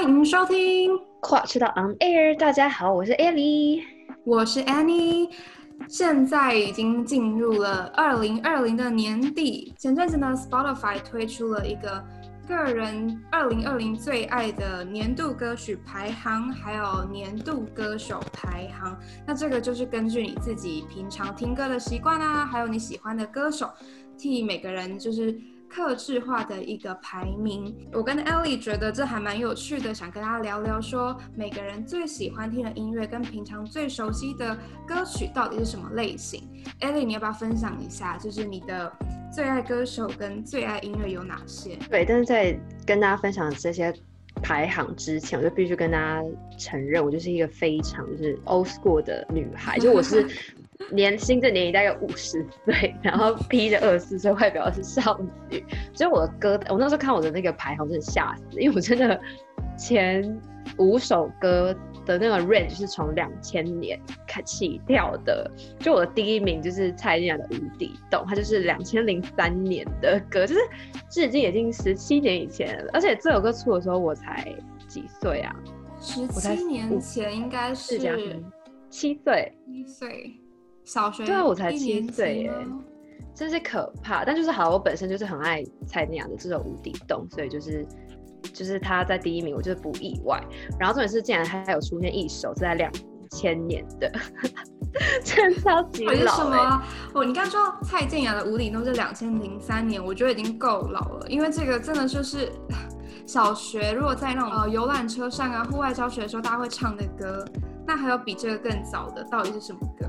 欢迎收听《跨区到 On Air》。大家好，我是 Ellie，我是 Annie。现在已经进入了二零二零的年底。前阵子呢，Spotify 推出了一个个人二零二零最爱的年度歌曲排行，还有年度歌手排行。那这个就是根据你自己平常听歌的习惯啊，还有你喜欢的歌手，替每个人就是。客制化的一个排名，我跟 Ellie 觉得这还蛮有趣的，想跟大家聊聊说每个人最喜欢听的音乐跟平常最熟悉的歌曲到底是什么类型。Ellie，你要不要分享一下，就是你的最爱歌手跟最爱音乐有哪些？对，但是在跟大家分享这些排行之前，我就必须跟大家承认，我就是一个非常就是 old school 的女孩，就我是。年新这年龄大概五十岁，然后披着二十四岁外表是少女，所以我的歌，我那时候看我的那个排行真的吓死，因为我真的前五首歌的那个 range 是从两千年开起跳的，就我的第一名就是蔡健雅的《无底洞》，它就是两千零三年的歌，就是至今已经十七年以前了，而且这首歌出的时候我才几岁啊？十七年前应该是七岁，七岁。小学对啊，我才七岁耶，真是可怕。但就是好，我本身就是很爱蔡健雅的这首《无底洞》，所以就是就是他在第一名，我就是不意外。然后重点是，竟然还有出现一首是在两千年的，真的超级老。为什么？哦，你刚说蔡健雅的《无底洞》是两千零三年，我觉得已经够老了，因为这个真的就是 小学如果在那种呃游览车上啊、户外教学的时候大家会唱的歌。那还有比这个更早的，到底是什么歌？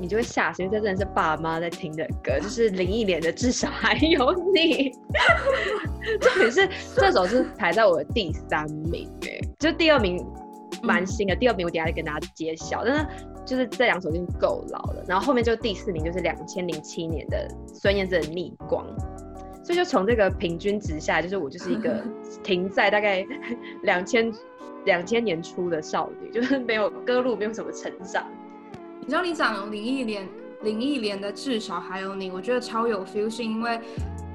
你就会吓死，因为这真的是爸妈在听的歌，就是林忆莲的《至少还有你》。重点是这首是排在我的第三名，哎，就第二名蛮新的，嗯、第二名我等下再跟大家揭晓。但是就是这两首已经够老了，然后后面就第四名就是两千零七年的孙燕姿的《逆光》，所以就从这个平均值下来，就是我就是一个 停在大概两千。两千年初的少女，就是没有歌路，没有什么成长。你知道你讲林忆莲，林忆莲的至少还有你，我觉得超有 feel，是因为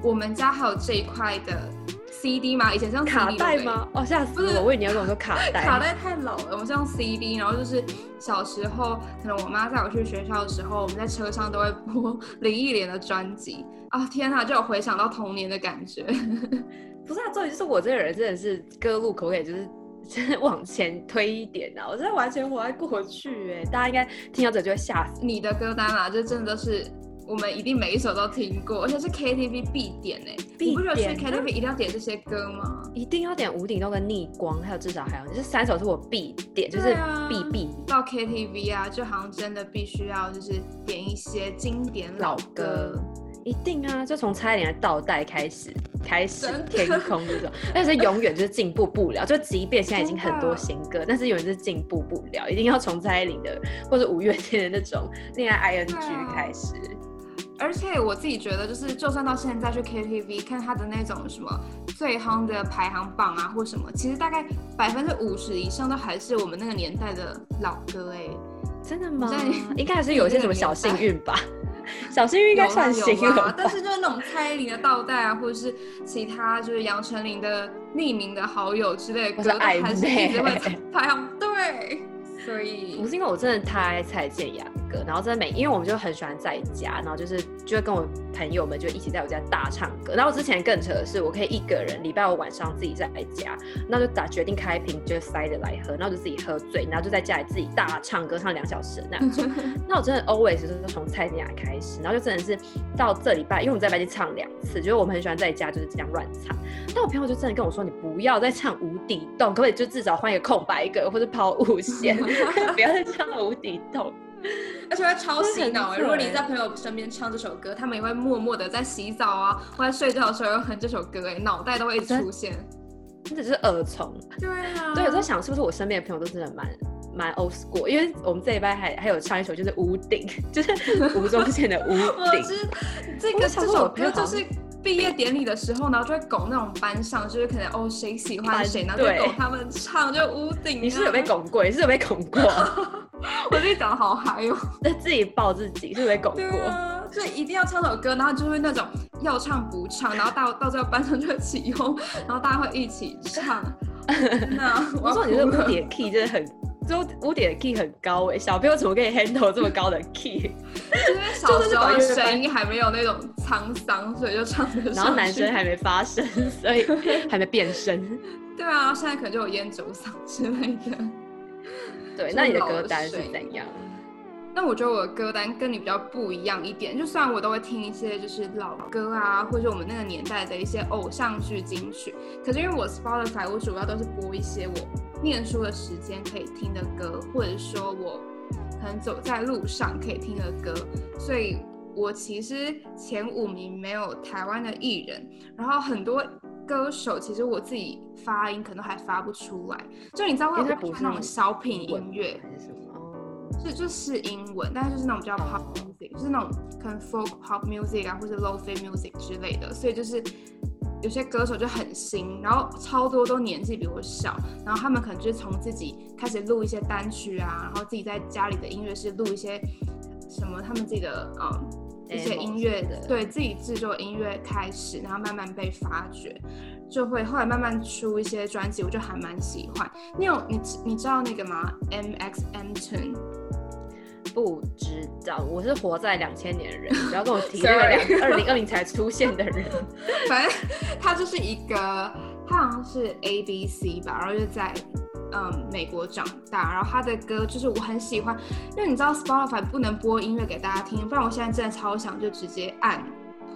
我们家还有这一块的 CD 嘛，以前是用卡带吗？哦，吓死我！是我以为你要跟我说卡带。卡带太老了，我们是用 CD，然后就是小时候，可能我妈带我去学校的时候，我们在车上都会播 林忆莲的专辑啊，天哪，就有回想到童年的感觉。不是啊，重点就是我这个人真的是歌路口也就是。真 的往前推一点啊！我真的完全活在过去哎，大家应该听到这就会吓死。你的歌单啊，就真的是我们一定每一首都听过，而且是 KTV 必点哎。你不觉得去 KTV 一定要点这些歌吗？一定要点《无底洞》跟《逆光》，还有至少还有这三首是我必点，就是必必、啊、到 KTV 啊，就好像真的必须要就是点一些经典老歌。老歌一定啊，就从蔡依林的倒带开始，开始天空这种，但是永远就是进步不了。就即便现在已经很多新歌，但是永远是进步不了。一定要从蔡依林的或者五月天的那种恋爱 ING 开始。而且我自己觉得，就是就算到现在去 KTV 看他的那种什么最夯的排行榜啊，或什么，其实大概百分之五十以上都还是我们那个年代的老歌哎、欸。真的吗？应该还是有一些什么小幸运吧。小幸运应该算新了，但是就是那种蔡依林的倒带啊，或者是其他就是杨丞琳的匿名的好友之类的歌，还是一直会排行对。所以不是因为我真的太爱蔡健雅的歌，然后真的每，因为我们就很喜欢在家，然后就是就会跟我朋友们就一起在我家大唱歌。然后之前更扯的是，我可以一个人礼拜五晚上自己在家，那就打决定开瓶就塞着来喝，然后就自己喝醉，然后就在家里自己大唱歌唱两小时的那种。那我真的 always 就是从蔡健雅开始，然后就真的是到这礼拜，因为我们在白天唱两次，就是我们很喜欢在家就是这样乱唱。但我朋友就真的跟我说，你不要再唱无底洞，可不可以就至少换一个空白格或者抛物线？不要再唱无底洞，而且会超洗脑哎！如果你在朋友身边唱这首歌，他们也会默默的在洗澡啊，或在睡觉的时候又哼这首歌哎，脑袋都会出现，真的是耳虫。对啊，对，我在想是不是我身边的朋友都真的蛮蛮 old school，因为我们这一班还还有唱一首就是屋顶，就是吴宗宪的屋顶。是这个这首歌就是。毕业典礼的时候，然后就会拱那种班上，就是可能哦谁喜欢谁，然后就拱他们唱，就屋顶。你是有被拱过？你是有被拱过？我自己讲的好嗨哦，在自己抱自己，是有被拱过。所以一定要唱首歌，然后就会那种要唱不唱，然后到到最后班上就会起哄，然后大家会一起唱。那我说你这屋顶 key 真的很，就屋顶的 key 很高哎，小朋友怎么可以 handle 这么高的 key？因为小时候声音还没有那种沧桑，所以就唱的。然后男生还没发声，所以还没变声。对啊，现在可能就有烟酒嗓之类的。对，那你的歌单是怎样？那我觉得我的歌单跟你比较不一样一点，就虽然我都会听一些就是老歌啊，或者我们那个年代的一些偶像剧金曲，可是因为我 Spotify 我主要都是播一些我念书的时间可以听的歌，或者说我可能走在路上可以听的歌，所以我其实前五名没有台湾的艺人，然后很多歌手其实我自己发音可能还发不出来，就你知道会不会那种小品音乐？就就是英文，但是就是那种比较 pop music，就是那种可能 folk pop music 啊，或者 lo-fi music 之类的。所以就是有些歌手就很新，然后超多都年纪比我小，然后他们可能就是从自己开始录一些单曲啊，然后自己在家里的音乐室录一些什么他们自己的嗯一些音乐的，对自己制作音乐开始，然后慢慢被发掘。就会后来慢慢出一些专辑，我就还蛮喜欢。你有你你知道那个吗？MXMtoon？不知道，我是活在两千年的人，不要跟我提那个 二零二零才出现的人。反正他就是一个，他好像是 ABC 吧，然后就在嗯美国长大，然后他的歌就是我很喜欢，因为你知道 Spotify 不能播音乐给大家听，不然我现在真的超想就直接按。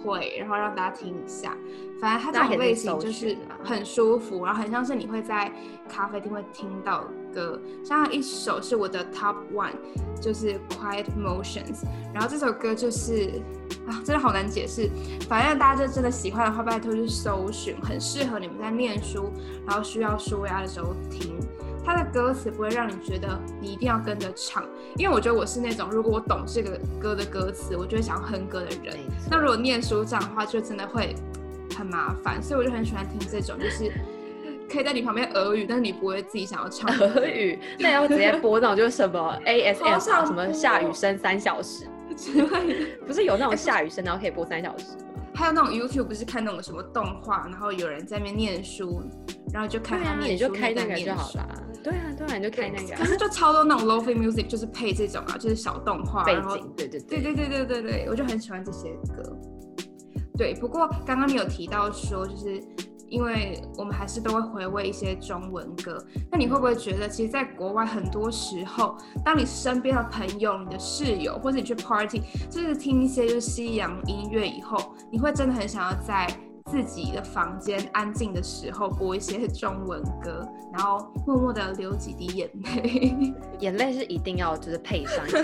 会，然后让大家听一下。反正他这种类型就是很舒服，然后很像是你会在咖啡厅会听到的歌。像一首是我的 Top One，就是 Quiet Motions。然后这首歌就是啊，真的好难解释。反正大家就真的喜欢的话，拜托去搜寻，很适合你们在念书，然后需要舒压的时候听。它的歌词不会让你觉得你一定要跟着唱，因为我觉得我是那种如果我懂这个歌的歌词，我就会想要哼歌的人。那如果念书这样的话，就真的会很麻烦，所以我就很喜欢听这种，就是可以在你旁边耳语，但是你不会自己想要唱耳语。那要直接播那种就是什么 ASM 什么下雨声三小时 之类的，不是有那种下雨声然后可以播三小时吗？还有那种 YouTube 不是看那种什么动画，然后有人在那边念书，然后就看他念书，你就开那个就好了。对啊，对啊，你就开那个。可是就超多那种 Lo-fi music，就是配这种啊，就是小动画，背景。对对对对对对对对，我就很喜欢这些歌。对，不过刚刚你有提到说，就是因为我们还是都会回味一些中文歌，那你会不会觉得，其实，在国外很多时候，当你身边的朋友、你的室友，或者你去 party，就是听一些就是西洋音乐以后，你会真的很想要在。自己的房间安静的时候播一些中文歌，然后默默的流几滴眼泪。眼泪是一定要就是配上一些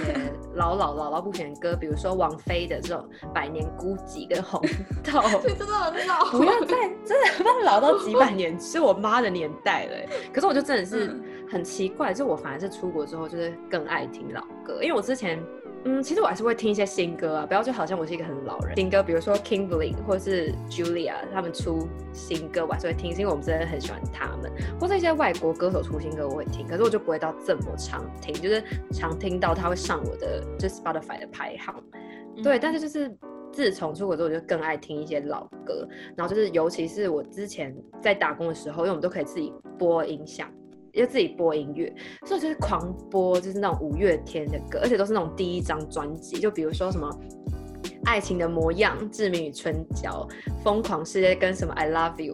老老老老不选的歌，比如说王菲的这种《百年孤寂》跟《红 豆》。对，真的很老。不要再真的不要老到几百年，是我妈的年代了。可是我就真的是很奇怪，就我反而是出国之后就是更爱听老歌，因为我之前。嗯，其实我还是会听一些新歌啊，不要就好像我是一个很老人。新歌，比如说 Kimberly 或是 Julia 他们出新歌，我还是会听，是因为我们真的很喜欢他们。或者一些外国歌手出新歌，我会听，可是我就不会到这么常听，就是常听到他会上我的就是 Spotify 的排行。嗯、对，但是就是自从出国之后，我就更爱听一些老歌，然后就是尤其是我之前在打工的时候，因为我们都可以自己播音响。要自己播音乐，所以就是狂播，就是那种五月天的歌，而且都是那种第一张专辑，就比如说什么《爱情的模样》、《志明与春娇》、《疯狂世界》跟什么《I Love You》、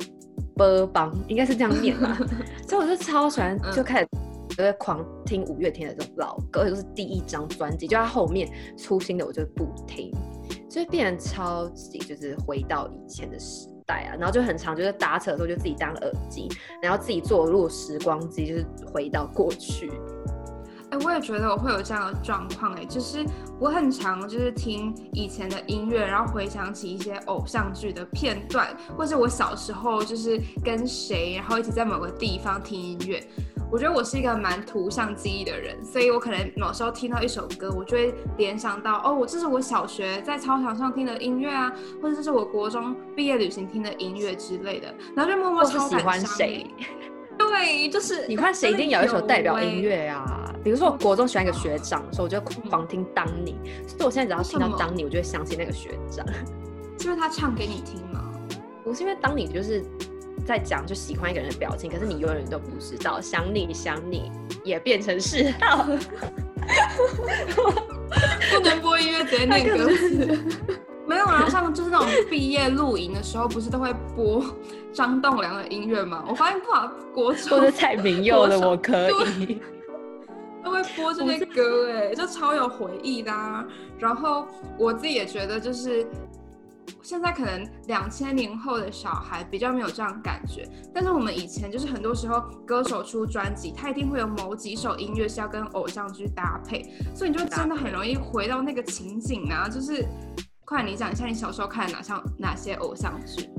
波邦，应该是这样念吧。所以我就超喜欢，就开始就会狂听五月天的这种老歌，而且都是第一张专辑，就他后面出新的我就不听，所以变成超级就是回到以前的时。然后就很常，就是打车的时候就自己当耳机，然后自己坐入时光机，就是回到过去。哎、我也觉得我会有这样的状况，哎，就是我很常就是听以前的音乐，然后回想起一些偶像剧的片段，或者我小时候就是跟谁，然后一起在某个地方听音乐。我觉得我是一个蛮图像记忆的人，所以我可能某时候听到一首歌，我就会联想到，哦，我这是我小学在操场上听的音乐啊，或者这是我国中毕业旅行听的音乐之类的，然后就默默超喜欢谁。对，就是你看谁一定有一首代表音乐啊，比如说我国中喜欢一个学长，所以我就狂听当你，所以我现在只要听到当你，我就会想起那个学长。是因为他唱给你听吗？不是因为当你就是。在讲就喜欢一个人的表情，可是你永远都不知道，想你想你也变成嗜好。不能播音乐，直接念歌词。没有啊，像就是那种毕业露营的时候，不是都会播张栋梁的音乐吗？我发现不好，国中或者蔡明佑的我可以，都会播这些歌，哎，就超有回忆的啊。然后我自己也觉得，就是。现在可能两千年后的小孩比较没有这样感觉，但是我们以前就是很多时候歌手出专辑，他一定会有某几首音乐是要跟偶像剧搭配，所以你就真的很容易回到那个情景啊。就是，快你讲一下你小时候看哪像哪些偶像剧？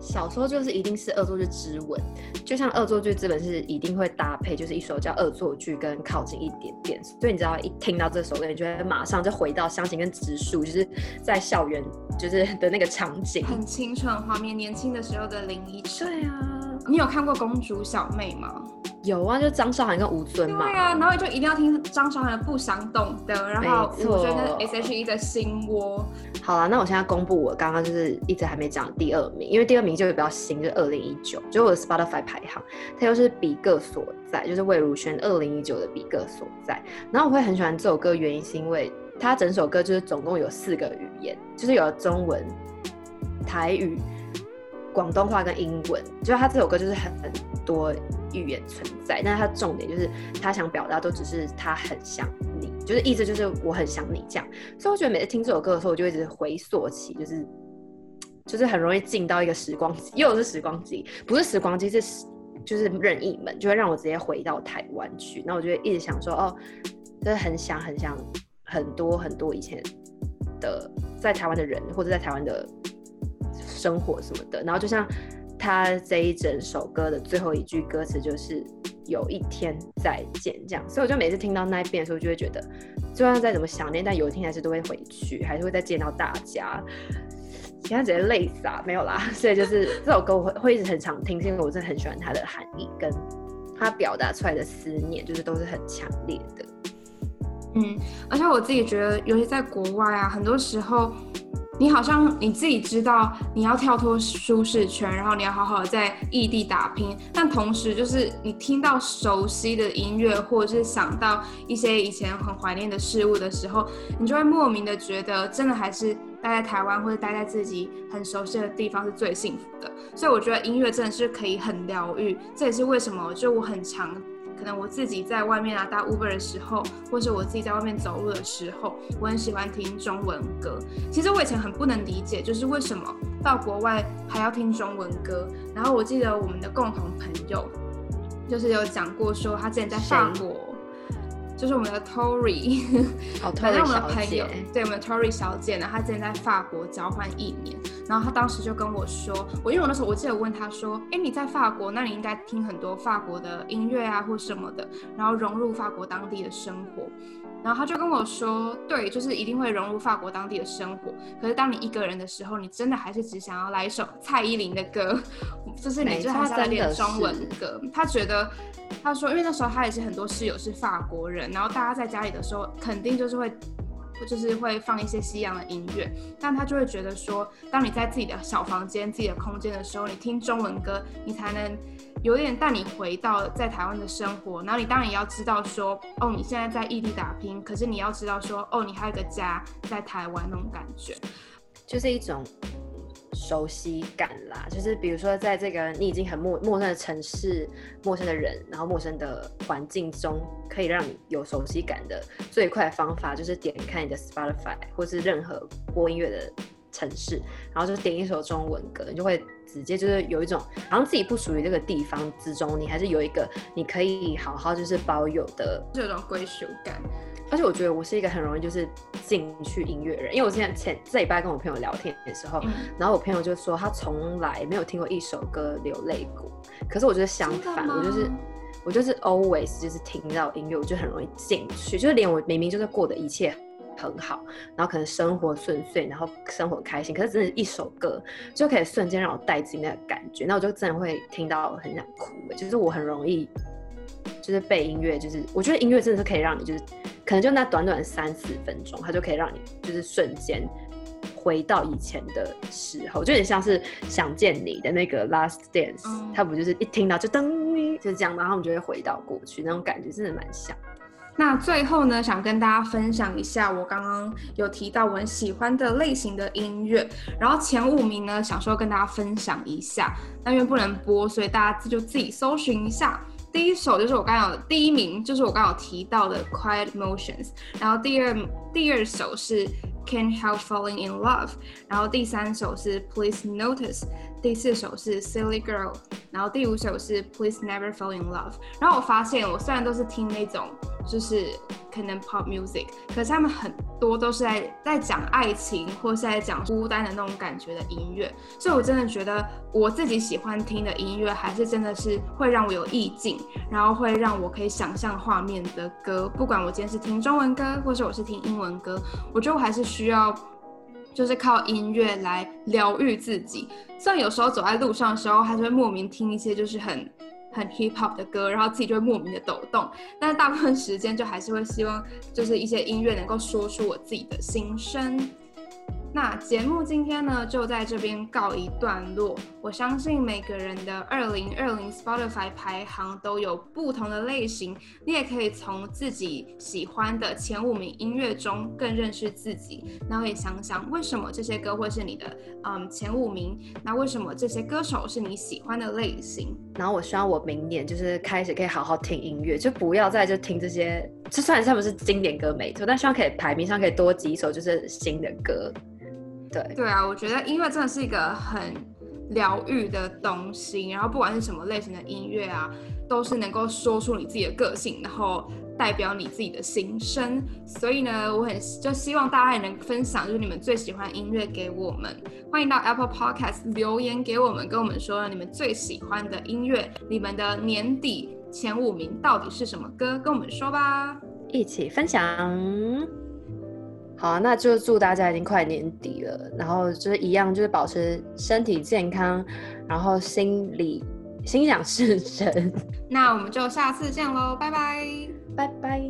小时候就是一定是《恶作剧之吻》，就像《恶作剧之吻》是一定会搭配，就是一首叫《恶作剧》跟《靠近一点点》，所以你知道一听到这首歌，你就会马上就回到湘琴跟植树，就是在校园就是的那个场景，很青春画面，年轻的时候的林依晨。对啊，你有看过《公主小妹》吗？有啊，就张韶涵跟吴尊嘛。对啊，然后就一定要听张韶涵的《不想懂的》，然后吴尊跟 S.H.E 的心窝。好了，那我现在公布我刚刚就是一直还没讲第二名，因为第二名就比较新，就二零一九，就我的 Spotify 排行，它又是比个所在，就是魏如萱二零一九的比个所在。然后我会很喜欢这首歌，原因是因为它整首歌就是总共有四个语言，就是有中文、台语、广东话跟英文，就是它这首歌就是很多。语言存在，但是他重点就是他想表达都只是他很想你，就是意思就是我很想你这样。所以我觉得每次听这首歌的时候，我就一直回溯起，就是就是很容易进到一个时光机，又是时光机，不是时光机，是就是任意门，就会让我直接回到台湾去。那我就会一直想说，哦，就是很想很想很多很多以前的在台湾的人，或者在台湾的生活什么的。然后就像。他这一整首歌的最后一句歌词就是“有一天再见”这样，所以我就每次听到那一遍的时候，就会觉得，就算再怎么想念，但有一天还是都会回去，还是会再见到大家。现在直接累死啊，没有啦。所以就是这首歌我会会一直很常听，是因为我真的很喜欢它的含义，跟它表达出来的思念，就是都是很强烈的。嗯，而且我自己觉得，尤其在国外啊，很多时候。你好像你自己知道你要跳脱舒适圈，然后你要好好在异地打拼，但同时就是你听到熟悉的音乐，或者是想到一些以前很怀念的事物的时候，你就会莫名的觉得，真的还是待在台湾或者待在自己很熟悉的地方是最幸福的。所以我觉得音乐真的是可以很疗愈，这也是为什么就我很常。可能我自己在外面啊搭 Uber 的时候，或者我自己在外面走路的时候，我很喜欢听中文歌。其实我以前很不能理解，就是为什么到国外还要听中文歌。然后我记得我们的共同朋友，就是有讲过说他之前在法国。就是我们的 Tory，好特别的朋友。对，我们的 Tory 小姐呢，她之前在法国交换一年，然后她当时就跟我说，我因为我那时候我记得我问她说，哎，你在法国，那你应该听很多法国的音乐啊，或什么的，然后融入法国当地的生活。然后他就跟我说，对，就是一定会融入法国当地的生活。可是当你一个人的时候，你真的还是只想要来一首蔡依林的歌，就是你就还是来点中文歌。他觉得，他说，因为那时候他也是很多室友是法国人，然后大家在家里的时候，肯定就是会，就是会放一些西洋的音乐。但他就会觉得说，当你在自己的小房间、自己的空间的时候，你听中文歌，你才能。有点带你回到在台湾的生活，然后你当然也要知道说，哦，你现在在异地打拼，可是你要知道说，哦，你还有个家在台湾那种感觉，就是一种熟悉感啦。就是比如说，在这个你已经很陌陌生的城市、陌生的人，然后陌生的环境中，可以让你有熟悉感的最快的方法，就是点开你的 Spotify 或是任何播音乐的城市，然后就点一首中文歌，你就会。直接就是有一种好像自己不属于这个地方之中，你还是有一个你可以好好就是保有的这种归属感。而且我觉得我是一个很容易就是进去音乐人，因为我现在前这礼拜跟我朋友聊天的时候，嗯、然后我朋友就说他从来没有听过一首歌流泪过。可是我觉得相反，我就是我就是 always 就是听到音乐我就很容易进去，就是连我明明就是过的一切。很好，然后可能生活顺遂，然后生活开心。可是真的，一首歌就可以瞬间让我带进那个感觉，那我就真的会听到很想哭。就是我很容易，就是被音乐，就是我觉得音乐真的是可以让你，就是可能就那短短三四分钟，它就可以让你就是瞬间回到以前的时候，就有点像是想见你的那个 Last Dance，它、嗯、不就是一听到就噔，就是这样，然后我们就会回到过去，那种感觉真的蛮像。那最后呢，想跟大家分享一下我刚刚有提到我很喜欢的类型的音乐，然后前五名呢，想说跟大家分享一下，但因为不能播，所以大家就自己搜寻一下。第一首就是我刚刚有第一名，就是我刚有提到的 Quiet Motions，然后第二第二首是 can Help Falling in Love，然后第三首是 Please Notice。第四首是 Silly Girl，然后第五首是 Please Never Fall in Love。然后我发现，我虽然都是听那种就是可能 pop music，可是他们很多都是在在讲爱情或是在讲孤单的那种感觉的音乐。所以我真的觉得我自己喜欢听的音乐，还是真的是会让我有意境，然后会让我可以想象画面的歌。不管我今天是听中文歌，或是我是听英文歌，我觉得我还是需要。就是靠音乐来疗愈自己，虽然有时候走在路上的时候，还是会莫名听一些就是很很 hip hop 的歌，然后自己就会莫名的抖动，但是大部分时间就还是会希望就是一些音乐能够说出我自己的心声。那节目今天呢，就在这边告一段落。我相信每个人的二零二零 Spotify 排行都有不同的类型，你也可以从自己喜欢的前五名音乐中更认识自己，然后也想想为什么这些歌会是你的嗯前五名，那为什么这些歌手是你喜欢的类型？然后我希望我明年就是开始可以好好听音乐，就不要再就听这些，就算他们是经典歌没错，但希望可以排名上可以多几首就是新的歌。对对啊，我觉得音乐真的是一个很疗愈的东西，然后不管是什么类型的音乐啊，都是能够说出你自己的个性，然后代表你自己的心声。所以呢，我很就希望大家也能分享，就是你们最喜欢音乐给我们。欢迎到 Apple Podcast 留言给我们，跟我们说你们最喜欢的音乐，你们的年底前五名到底是什么歌，跟我们说吧，一起分享。好啊，那就祝大家已经快年底了，然后就是一样，就是保持身体健康，然后心理心想事成。那我们就下次见喽，拜拜，拜拜。